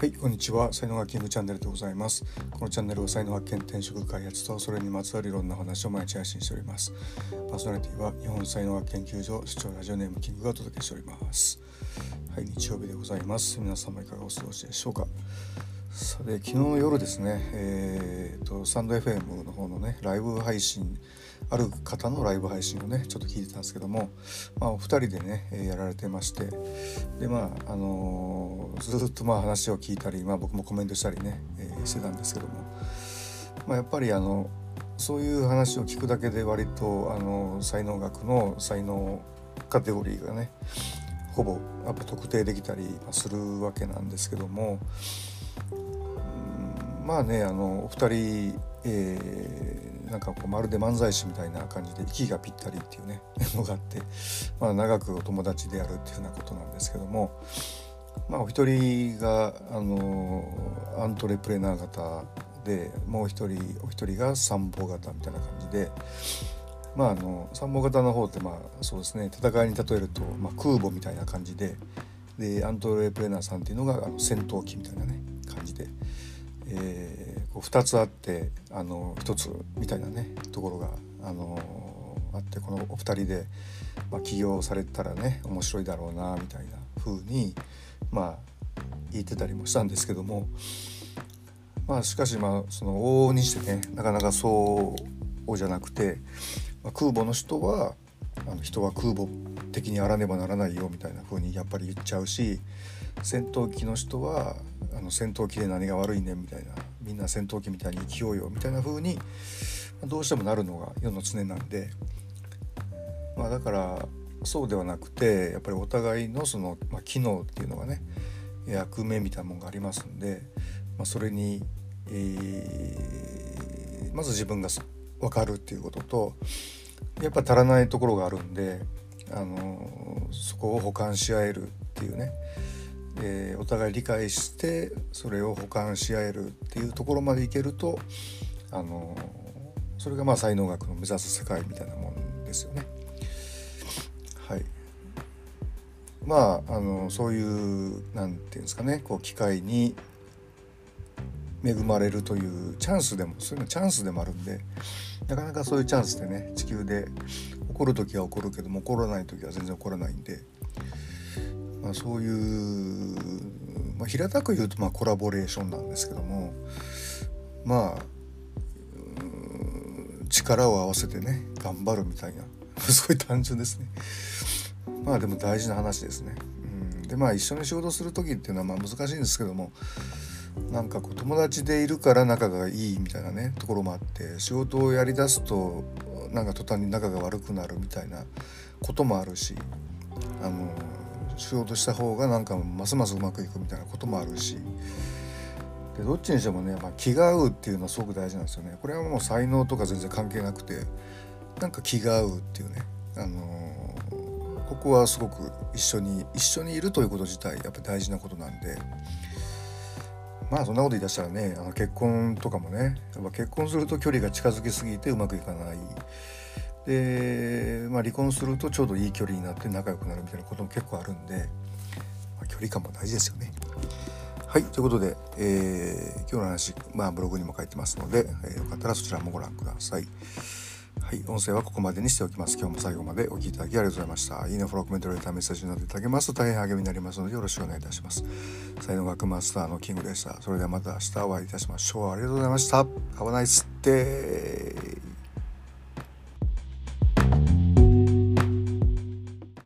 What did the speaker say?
はいこんにちは。才能がキングチャンネルでございます。このチャンネルは才能発見転職開発とそれにまつわるいろんな話を毎日配信しております。パーソナリティは日本才能学研究所視聴ラジオネームキングがお届けしております。はい日曜日でございます。皆様いかがお過ごしでしょうか。昨日の夜ですねえーと、サンド FM の方のねライブ配信ある方のライブ配信をねちょっと聞いてたんですけども、まあ、お二人でねやられてましてでまああのー、ずっとまあ話を聞いたり、まあ、僕もコメントしたりね、えー、してたんですけども、まあ、やっぱりあのそういう話を聞くだけで割とあの才能学の才能カテゴリーがねほぼやっぱ特定できたりするわけなんですけどもまあねあのお二人、えー、なんかこうまるで漫才師みたいな感じで息がぴったりっていうね のがあって、まあ、長くお友達であるっていうふうなことなんですけども、まあ、お一人があのアントレプレナー型でもう一人お一人が参謀型みたいな感じで。まあ、あの参謀型の方ってまあそうですね戦いに例えると、まあ、空母みたいな感じででアントレプレナーさんっていうのがあの戦闘機みたいなねえー、こう2つあってあの1つみたいなねところが、あのあってこのお二人で、まあ、起業されたらね面白いだろうなみたいな風にまあ言ってたりもしたんですけどもまあしかしまあその往々にしてねなかなかそうじゃなくて、まあ、空母の人はあの人は空母的にあらねばならないよみたいな風にやっぱり言っちゃうし戦闘機の人はあの戦闘機で何が悪いねみたいなみんな戦闘機みたいに生きようよみたいな風にどうしてもなるのが世の常なんで、まあ、だからそうではなくてやっぱりお互いのその、まあ、機能っていうのがね役目みたいなもんがありますんで、まあ、それに、えー、まず自分が分かるっていうこととやっぱ足らないところがあるんで、あのそこを補完し合えるっていうねえー、お互い理解してそれを補完し合えるっていうところまでいけると、あのそれがまあ才能学の目指す世界みたいなもんですよね。はい、まああのそういう何て言うんですかねこう機会に恵まれるというチャンスでもそういうのチャンスでもあるんでなかなかそういうチャンスでね地球で起こる時は起こるけども起こらない時は全然起こらないんでまあ、そういう、まあ、平たく言うとまあコラボレーションなんですけどもまあ力を合わせてね頑張るみたいな すごい単純ですね。まあでも大事な話ですね、うん、でまあ一緒に仕事する時っていうのはまあ難しいんですけどもなんかこう友達でいるから仲がいいみたいなねところもあって仕事をやりだすとなんか途端に仲が悪くなるみたいなこともあるしあのしようとした方がなんかますますうまくいくみたいなこともあるしでどっちにしてもね、まあ、気が合うっていうのはすごく大事なんですよね。これはもう才能とか全然関係なくてなんか気が合うっていうね、あのー、ここはすごく一緒に一緒にいるということ自体やっぱ大事なことなんで。まあそんなこと言い出したらねあの結婚とかもねやっぱ結婚すると距離が近づきすぎてうまくいかないで、まあ、離婚するとちょうどいい距離になって仲良くなるみたいなことも結構あるんで、まあ、距離感も大事ですよね。はいということで、えー、今日の話、まあ、ブログにも書いてますので、えー、よかったらそちらもご覧ください。はい、音声はここまでにしておきます。今日も最後までお聴きいただきありがとうございました。いいね、フォロー、コメント、レター、メッセージなどいただけますと大変励みになりますのでよろしくお願いいたします。才能学マスターのキングでした。それではまた明日お会いいたしましょう。ありがとうございました。Have a nice day!